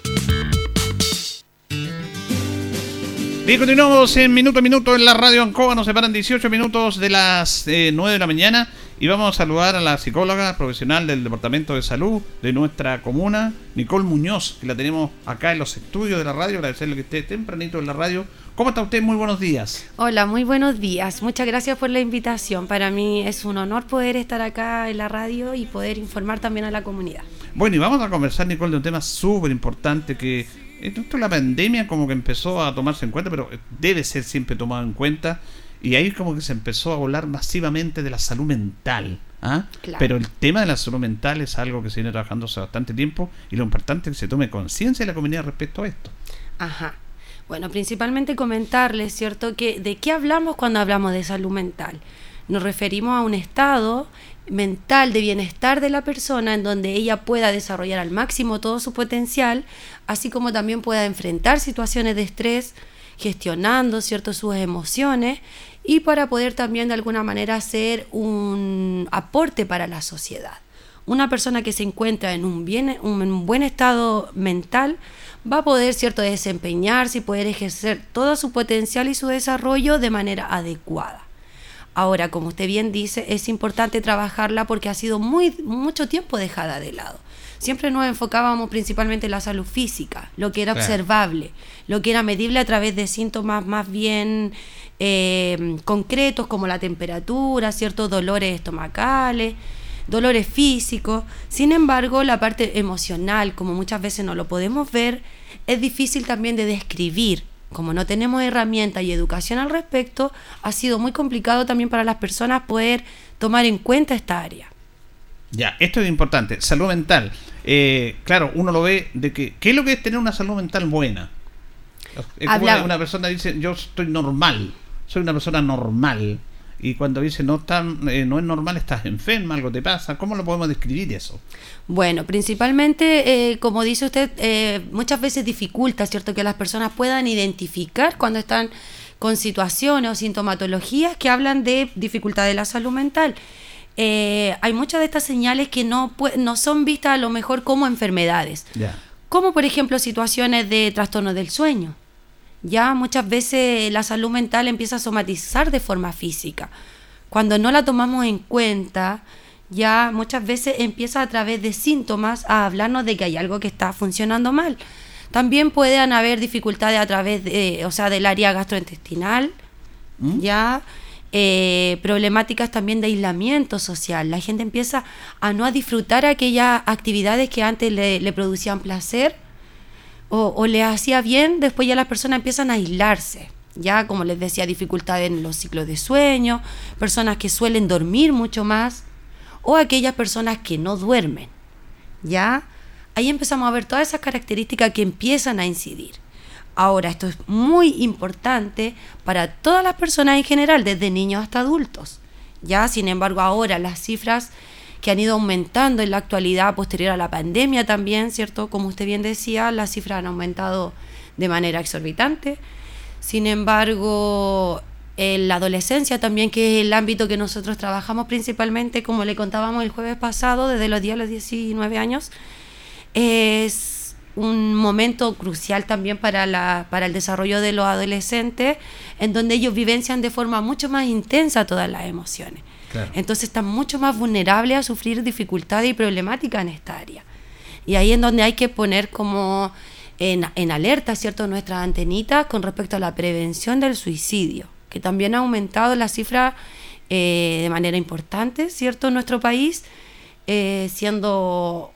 Bien, continuamos en minuto a minuto en la radio Ancoa. Nos separan 18 minutos de las eh, 9 de la mañana. Y vamos a saludar a la psicóloga profesional del Departamento de Salud de nuestra comuna, Nicole Muñoz, que la tenemos acá en los estudios de la radio. Agradecerle que esté tempranito en la radio. ¿Cómo está usted? Muy buenos días. Hola, muy buenos días. Muchas gracias por la invitación. Para mí es un honor poder estar acá en la radio y poder informar también a la comunidad. Bueno, y vamos a conversar, Nicole, de un tema súper importante que esto la pandemia como que empezó a tomarse en cuenta, pero debe ser siempre tomado en cuenta. Y ahí como que se empezó a hablar masivamente de la salud mental. ¿ah? Claro. Pero el tema de la salud mental es algo que se viene trabajando hace bastante tiempo y lo importante es que se tome conciencia de la comunidad respecto a esto. Ajá. Bueno, principalmente comentarles, ¿cierto? Que de qué hablamos cuando hablamos de salud mental. Nos referimos a un estado mental de bienestar de la persona en donde ella pueda desarrollar al máximo todo su potencial, así como también pueda enfrentar situaciones de estrés, gestionando cierto sus emociones y para poder también de alguna manera hacer un aporte para la sociedad. Una persona que se encuentra en un, bien, un buen estado mental va a poder cierto desempeñarse y poder ejercer todo su potencial y su desarrollo de manera adecuada. Ahora, como usted bien dice, es importante trabajarla porque ha sido muy mucho tiempo dejada de lado. Siempre nos enfocábamos principalmente en la salud física, lo que era Claro. observable, lo que era medible a través de síntomas más bien eh, concretos como la temperatura, ciertos dolores estomacales, dolores físicos. Sin embargo, la parte emocional, como muchas veces no lo podemos ver, es difícil también de describir como no tenemos herramientas y educación al respecto, ha sido muy complicado también para las personas poder tomar en cuenta esta área. Ya, esto es importante. Salud mental. Eh, claro, uno lo ve de que. ¿Qué es lo que es tener una salud mental buena? Es como una persona dice, yo estoy normal, soy una persona normal. Y cuando dice, no, tan, eh, no es normal, estás enferma, algo te pasa. ¿Cómo lo podemos describir eso? Bueno, principalmente, eh, como dice usted, eh, muchas veces dificulta, ¿cierto?, que las personas puedan identificar cuando están con situaciones o sintomatologías que hablan de dificultad de la salud mental. Hay muchas de estas señales que no, no son vistas a lo mejor como enfermedades, como por ejemplo situaciones de trastorno del sueño. Ya muchas veces la salud mental empieza a somatizar de forma física. Cuando no la tomamos en cuenta, ya muchas veces empieza a través de síntomas a hablarnos de que hay algo que está funcionando mal. También pueden haber dificultades a través de, o sea, del área gastrointestinal, ya eh, problemáticas también de aislamiento social. La gente empieza a no a disfrutar aquellas actividades que antes le, le producían placer o, o le hacía bien, después ya las personas empiezan a aislarse. Ya, como les decía, dificultades en los ciclos de sueño, personas que suelen dormir mucho más, o aquellas personas que no duermen. Ya, ahí empezamos a ver todas esas características que empiezan a incidir. Ahora, esto es muy importante para todas las personas en general, desde niños hasta adultos. Ya, sin embargo, ahora las cifras que han ido aumentando en la actualidad posterior a la pandemia también, ¿cierto? Como usted bien decía, las cifras han aumentado de manera exorbitante. Sin embargo, en la adolescencia también, que es el ámbito que nosotros trabajamos principalmente, como le contábamos el jueves pasado, desde los 10 a los 19 años, es un momento crucial también para, la, para el desarrollo de los adolescentes, en donde ellos vivencian de forma mucho más intensa todas las emociones. Entonces están mucho más vulnerables a sufrir dificultades y problemáticas en esta área. Y ahí es donde hay que poner como en, en alerta, ¿cierto?, nuestras antenitas con respecto a la prevención del suicidio, que también ha aumentado la cifra eh, de manera importante, ¿cierto?, en nuestro país, eh, siendo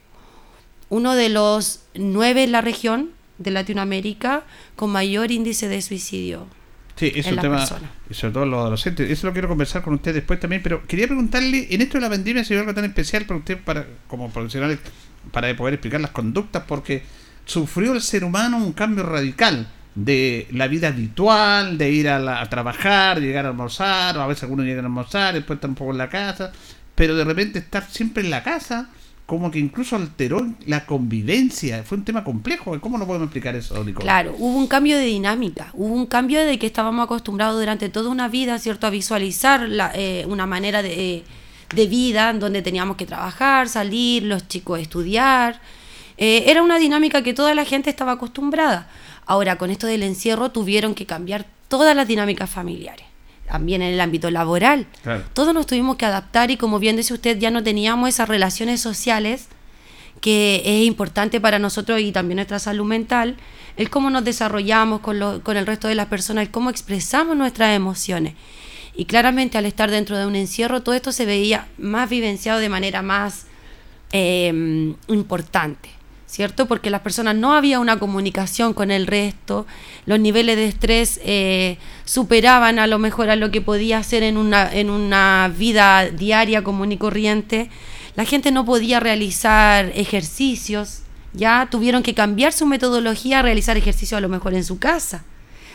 uno de los nueve en la región de Latinoamérica con mayor índice de suicidio. Sí, es en un la tema, persona. y sobre todo los adolescentes. Eso lo quiero conversar con usted después también, pero quería preguntarle, en esto de la pandemia, si hay algo tan especial para usted, para como profesional, para poder explicar las conductas, porque sufrió el ser humano un cambio radical de la vida habitual, de ir a, la- a trabajar, llegar a almorzar, o a veces algunos llegan a almorzar, después están un poco en la casa, pero de repente estar siempre en la casa, como que incluso alteró la convivencia. Fue un tema complejo. ¿Cómo lo podemos explicar eso, Nicole? Claro, hubo un cambio de dinámica, hubo un cambio de que estábamos acostumbrados durante toda una vida, ¿cierto?, a visualizar la, eh, una manera de, de vida en donde teníamos que trabajar, salir, los chicos estudiar. Eh, era una dinámica que toda la gente estaba acostumbrada. Ahora, con esto del encierro, tuvieron que cambiar todas las dinámicas familiares, también en el ámbito laboral. Claro. Todos nos tuvimos que adaptar y como bien dice usted, ya no teníamos esas relaciones sociales que es importante para nosotros y también nuestra salud mental, el cómo nos desarrollamos con, lo- con el resto de las personas, el cómo expresamos nuestras emociones. Y claramente al estar dentro de un encierro, todo esto se veía más vivenciado de manera más eh, importante, ¿cierto? Porque las personas no había una comunicación con el resto, los niveles de estrés eh, superaban a lo mejor a lo que podía hacer en una, en una vida diaria común y corriente. La gente no podía realizar ejercicios, ya tuvieron que cambiar su metodología a realizar ejercicio a lo mejor en su casa.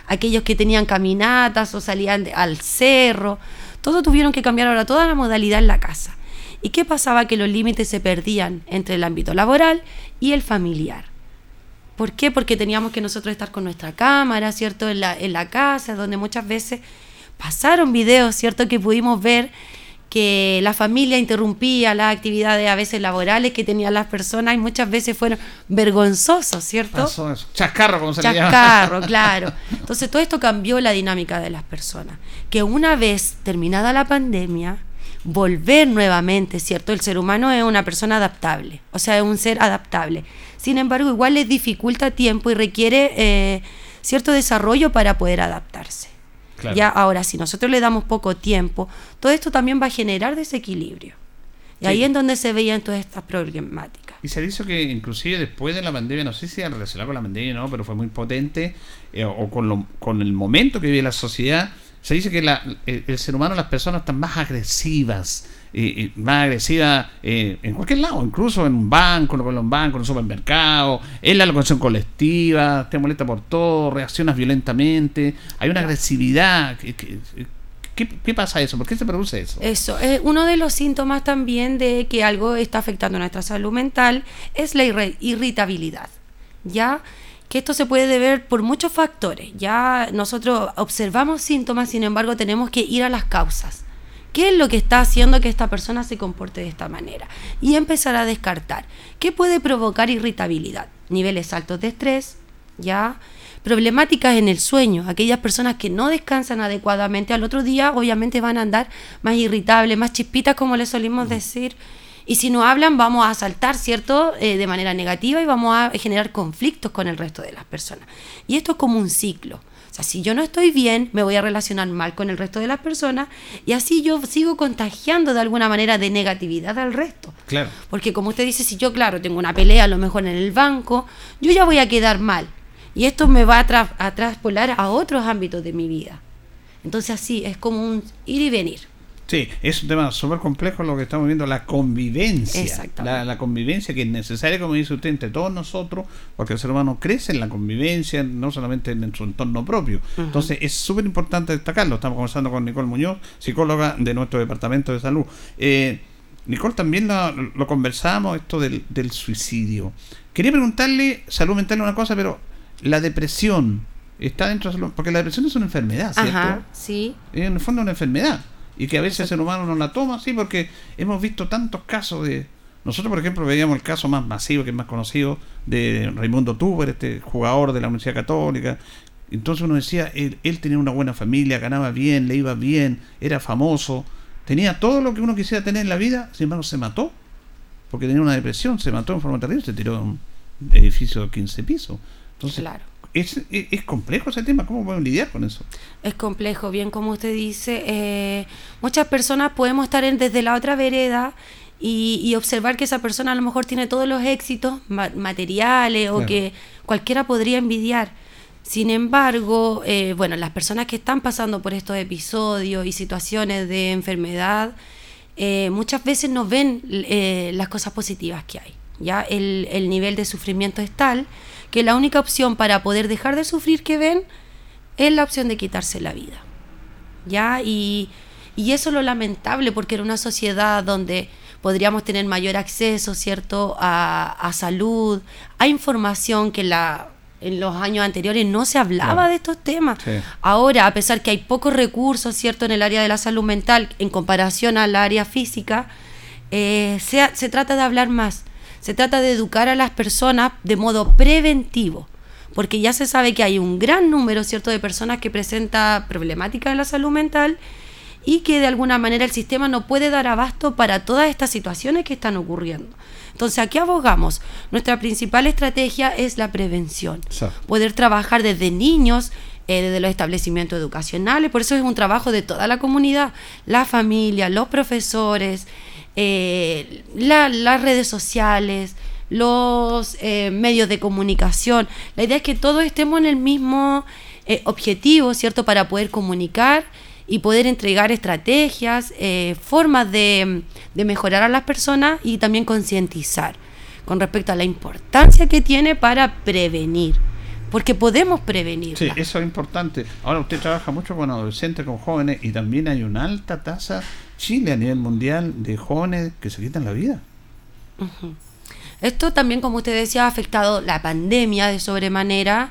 Aquellos que tenían caminatas o salían al cerro, todo tuvieron que cambiar ahora toda la modalidad en la casa. ¿Y qué pasaba? Que los límites se perdían entre el ámbito laboral y el familiar. ¿Por qué? Porque teníamos que nosotros estar con nuestra cámara, ¿cierto? En la, en la casa, donde muchas veces pasaron videos, ¿cierto? Que pudimos ver que la familia interrumpía las actividades a veces laborales que tenían las personas y muchas veces fueron vergonzosos, ¿cierto? Pasó eso. Chascarro, como se le llama. Chascarro, claro. Entonces todo esto cambió la dinámica de las personas. Que una vez terminada la pandemia, volver nuevamente, ¿cierto? El ser humano es una persona adaptable, o sea, es un ser adaptable. Sin embargo, igual les dificulta tiempo y requiere eh, cierto desarrollo para poder adaptarse. Claro. Ya ahora, si nosotros le damos poco tiempo, todo esto también va a generar desequilibrio. Y Sí. ahí es donde se veían todas estas problemáticas. Y se dice que inclusive después de la pandemia, no sé si relacionado con la pandemia no, pero fue muy potente, eh, o con, lo, con el momento que vive la sociedad, se dice que la, el, ser humano, las personas están más agresivas, eh, más agresiva eh, en cualquier lado, incluso en un banco, en un banco, en un supermercado, en la locación colectiva, te molesta por todo, reaccionas violentamente, hay una agresividad. ¿Qué, qué, pasa eso? ¿Por qué se produce eso? Eso, es uno de los síntomas también de que algo está afectando nuestra salud mental es la irritabilidad. ¿Ya? Que esto se puede deber por muchos factores. Ya nosotros observamos síntomas, sin embargo, tenemos que ir a las causas. ¿Qué es lo que está haciendo que esta persona se comporte de esta manera? Y empezar a descartar. ¿Qué puede provocar irritabilidad? Niveles altos de estrés, ya. Problemáticas en el sueño. Aquellas personas que no descansan adecuadamente al otro día, obviamente van a andar más irritables, más chispitas, como le solimos decir. Y si no hablan, vamos a saltar, ¿cierto? Eh, de manera negativa y vamos a generar conflictos con el resto de las personas. Y esto es como un ciclo. O sea, si yo no estoy bien, me voy a relacionar mal con el resto de las personas y así yo sigo contagiando de alguna manera de negatividad al resto. Claro. Porque como usted dice, si yo, claro, tengo una pelea a lo mejor en el banco, yo ya voy a quedar mal. Y esto me va a, tra a traspolar a otros ámbitos de mi vida. Entonces así, es como un ir y venir. Sí, es un tema súper complejo lo que estamos viendo, la convivencia. La, la convivencia que es necesaria, como dice usted, entre todos nosotros, porque el ser humano crece en la convivencia, no solamente en su entorno propio. Entonces, es súper importante destacarlo. Estamos conversando con Nicole Muñoz, psicóloga de nuestro departamento de salud. Eh, Nicole, también lo, lo conversamos, esto del, del suicidio. Quería preguntarle, salud mental, una cosa, pero la depresión está dentro de salud, porque la depresión es una enfermedad, ¿cierto? Ajá, sí. en el fondo es una enfermedad y que a veces el ser humano no la toma, sí, porque hemos visto tantos casos de... Nosotros, por ejemplo, veíamos el caso más masivo, que es más conocido, de Raimundo Tuber, este jugador de la Universidad Católica. Entonces uno decía, él, él tenía una buena familia, ganaba bien, le iba bien, era famoso, tenía todo lo que uno quisiera tener en la vida, sin embargo se mató, porque tenía una depresión, se mató en forma terrible, se tiró de un edificio de 15 pisos. Entonces, Claro. Es, es, es complejo ese tema, ¿cómo podemos lidiar con eso? Es complejo, bien como usted dice. eh, muchas personas podemos estar en- desde la otra vereda y, y observar que esa persona a lo mejor tiene todos los éxitos ma- materiales o que cualquiera podría envidiar. Sin embargo, eh, bueno, las personas que están pasando por estos episodios y situaciones de enfermedad, eh, muchas veces no ven eh, las cosas positivas que hay. Ya el, el nivel de sufrimiento es tal que la única opción para poder dejar de sufrir que ven es la opción de quitarse la vida. ¿Ya? Y, y eso es lo lamentable porque era una sociedad donde podríamos tener mayor acceso, ¿cierto?, a, a salud, a información que la, en los años anteriores no se hablaba Claro. de estos temas. Sí. Ahora, a pesar que hay pocos recursos, ¿cierto?, en el área de la salud mental en comparación al área física, eh, se, se trata de hablar más. Se trata de educar a las personas de modo preventivo, porque ya se sabe que hay un gran número, ¿cierto?, de personas que presenta problemáticas en la salud mental y que de alguna manera el sistema no puede dar abasto para todas estas situaciones que están ocurriendo. Entonces, ¿a qué abogamos? Nuestra principal estrategia es la prevención poder trabajar desde niños, eh, desde los establecimientos educacionales, por eso es un trabajo de toda la comunidad, la familia, los profesores, eh, la- las redes sociales, los eh, medios de comunicación. La idea es que todos estemos en el mismo eh, objetivo, ¿cierto? Para poder comunicar y poder entregar estrategias, eh, formas de, de mejorar a las personas y también concientizar con respecto a la importancia que tiene para prevenir, porque podemos prevenir. Sí, eso es importante. Ahora usted trabaja mucho con adolescentes, con jóvenes, y también hay una alta tasa, Chile a nivel mundial, de jóvenes que se quitan la vida. Esto también, como usted decía, ha afectado la pandemia de sobremanera.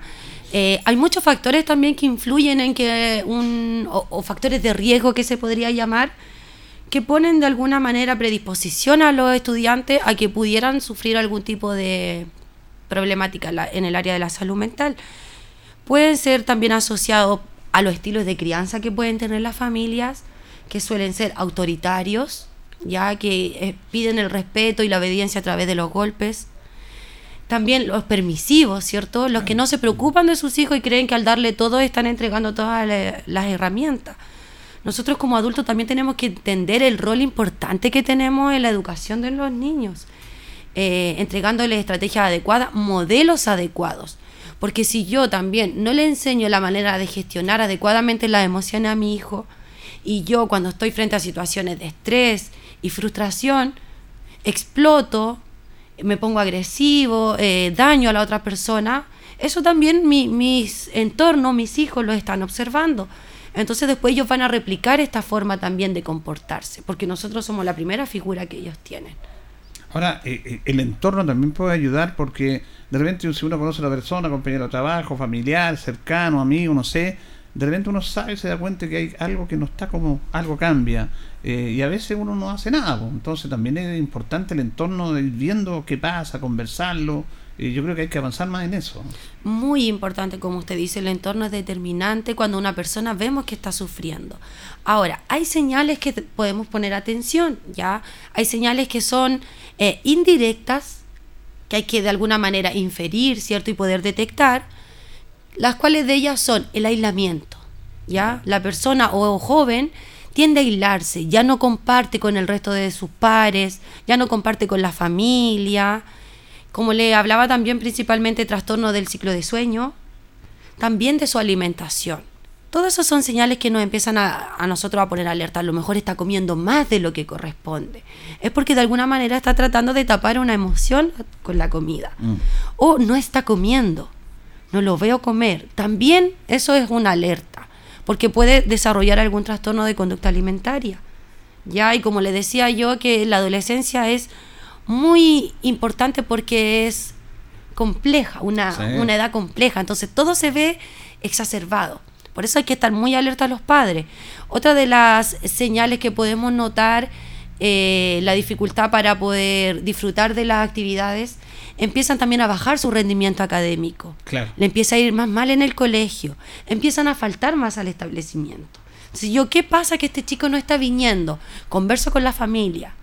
Eh, hay muchos factores también que influyen en que un, o, factores de riesgo que se podría llamar, que ponen de alguna manera predisposición a los estudiantes a que pudieran sufrir algún tipo de problemática en el área de la salud mental. Pueden ser también asociados a los estilos de crianza que pueden tener las familias, que suelen ser autoritarios, ya que eh, piden el respeto y la obediencia a través de los golpes. También los permisivos, ¿cierto? Los que no se preocupan de sus hijos y creen que al darle todo están entregando todas la- las herramientas. Nosotros como adultos también tenemos que entender el rol importante que tenemos en la educación de los niños. eh, entregándoles estrategias adecuadas, modelos adecuados. Porque si yo también no le enseño la manera de gestionar adecuadamente las emociones a mi hijo, y yo cuando estoy frente a situaciones de estrés y frustración, exploto, me pongo agresivo, eh, daño a la otra persona, eso también mi, mis entornos, mis hijos lo están observando. Entonces después ellos van a replicar esta forma también de comportarse, porque nosotros somos la primera figura que ellos tienen. Ahora, eh, eh, el entorno también puede ayudar porque de repente si uno conoce a la persona, compañero de trabajo, familiar, cercano, amigo, no sé, de repente uno sabe, se da cuenta que hay algo que no está como, algo cambia. Eh, y a veces uno no hace nada. Entonces también es importante el entorno de ir viendo qué pasa, conversarlo. Y yo creo que hay que avanzar más en eso. Muy importante, como usted dice, el entorno es determinante cuando una persona vemos que está sufriendo. Ahora, hay señales que podemos poner atención, ¿ya? Hay señales que son eh, indirectas, que hay que de alguna manera inferir, ¿cierto? Y poder detectar, las cuales de ellas son el aislamiento, ¿ya? La persona o joven tiende a aislarse, ya no comparte con el resto de sus pares, ya no comparte con la familia, como le hablaba también principalmente trastorno del ciclo de sueño, también de su alimentación. Todas esas son señales que nos empiezan a, a nosotros a poner alerta. A lo mejor está comiendo más de lo que corresponde. Es porque de alguna manera está tratando de tapar una emoción con la comida. O no está comiendo. No lo veo comer. También eso es una alerta. Porque puede desarrollar algún trastorno de conducta alimentaria. Ya, y como le decía yo, que la adolescencia es muy importante porque es compleja, una, Sí. una edad compleja. Entonces todo se ve exacerbado. Por eso hay que estar muy alerta a los padres. Otra de las señales que podemos notar, eh, la dificultad para poder disfrutar de las actividades, empiezan también a bajar su rendimiento académico. Claro. Le empieza a ir más mal en el colegio, empiezan a faltar más al establecimiento. Entonces, yo, ¿qué pasa que este chico no está viniendo? Converso con la familia,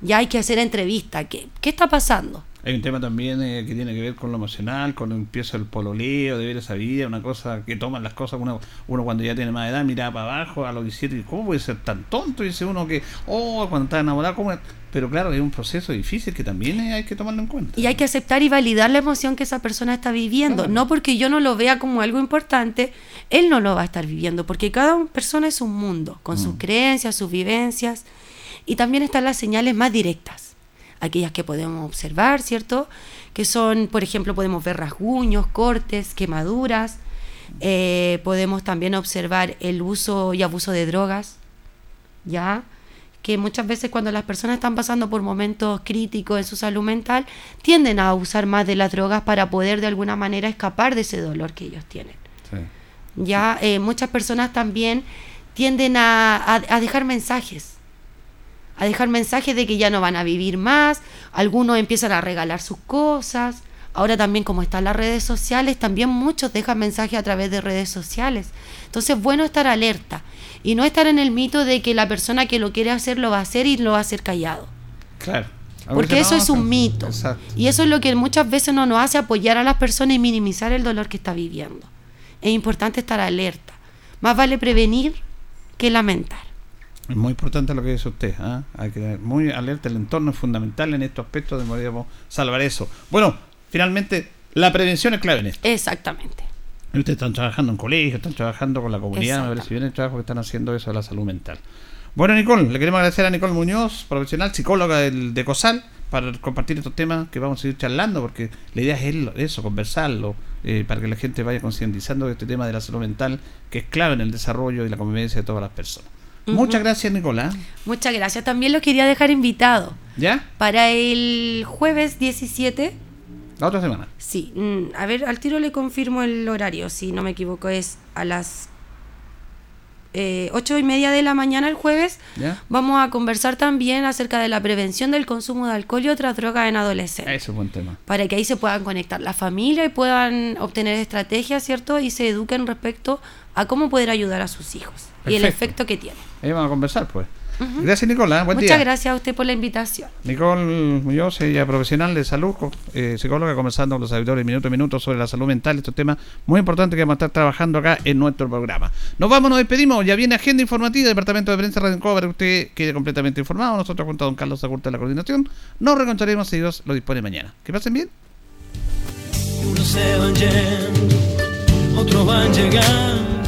ya hay que hacer entrevista, ¿qué, qué está pasando? Hay un tema también eh, que tiene que ver con lo emocional, con empieza el pololeo, de ver esa vida, una cosa que toman las cosas, uno, uno cuando ya tiene más edad mira para abajo a los 17 y ¿cómo puede ser tan tonto? Dice uno que, oh, cuando está enamorado, ¿cómo es? Pero claro, es un proceso difícil que también eh, hay que tomarlo en cuenta. Y hay que aceptar y validar la emoción que esa persona está viviendo. Claro. No porque yo no lo vea como algo importante, él no lo va a estar viviendo, porque cada persona es un mundo, con sus creencias, sus vivencias. Y también están las señales más directas, aquellas que podemos observar, ¿cierto? Que son, por ejemplo, podemos ver rasguños, cortes, quemaduras. Eh, podemos también observar el uso y abuso de drogas, ¿ya? que muchas veces cuando las personas están pasando por momentos críticos en su salud mental, tienden a usar más de las drogas para poder de alguna manera escapar de ese dolor que ellos tienen. Ya eh, muchas personas también tienden a, a- a dejar mensajes, a dejar mensajes de que ya no van a vivir más, algunos empiezan a regalar sus cosas, ahora también como están las redes sociales, también muchos dejan mensajes a través de redes sociales. Entonces es bueno estar alerta y no estar en el mito de que la persona que lo quiere hacer lo va a hacer y lo va a hacer callado. Claro. Porque eso no, es un mito. Exacto. Y eso es lo que muchas veces no nos hace apoyar a las personas y minimizar el dolor que está viviendo. Es importante estar alerta. Más vale prevenir que lamentar. Es muy importante lo que dice usted. ¿ah? Hay que tener muy alerta. El entorno es fundamental en estos aspectos de podríamos salvar eso. Bueno, finalmente, la prevención es clave en esto. Exactamente. Ustedes están trabajando en colegios, están trabajando con la comunidad, me parece bien el trabajo que están haciendo eso de la salud mental. Bueno, Nicole, le queremos agradecer a Nicole Muñoz, profesional, psicóloga del, de COSAL, para compartir estos temas que vamos a seguir charlando, porque la idea es eso, conversarlo, eh, para que la gente vaya concientizando de este tema de la salud mental, que es clave en el desarrollo y la convivencia de todas las personas. Muchas gracias, Nicolás. Muchas gracias. También los quería dejar invitado ¿Ya? para el jueves 17. La otra semana. Sí, mm, a ver, al tiro le confirmo el horario, si no me equivoco, es a las eh, ocho y media de la mañana el jueves. ¿Ya? Vamos a conversar también acerca de la prevención del consumo de alcohol y otras drogas en adolescentes. Ese es buen tema. Para que ahí se puedan conectar la familia y puedan obtener estrategias, ¿cierto? Y se eduquen respecto a cómo poder ayudar a sus hijos y el efecto que tiene. Ahí vamos a conversar, pues. Gracias, Nicola. Buen Muchas día. gracias a usted por la invitación. Nicole Muñoz, ella profesional de salud, eh, psicóloga, conversando con los auditores minuto a minuto sobre la salud mental, estos temas muy importantes que vamos a estar trabajando acá en nuestro programa. Nos vamos, nos despedimos, ya viene agenda informativa, Departamento de Prensa Radio para que usted quede completamente informado. Nosotros, junto a don Carlos Agurta de la coordinación, nos reencontraremos si Dios lo dispone mañana. Que pasen bien. Unos se van yendo, otros van llegando.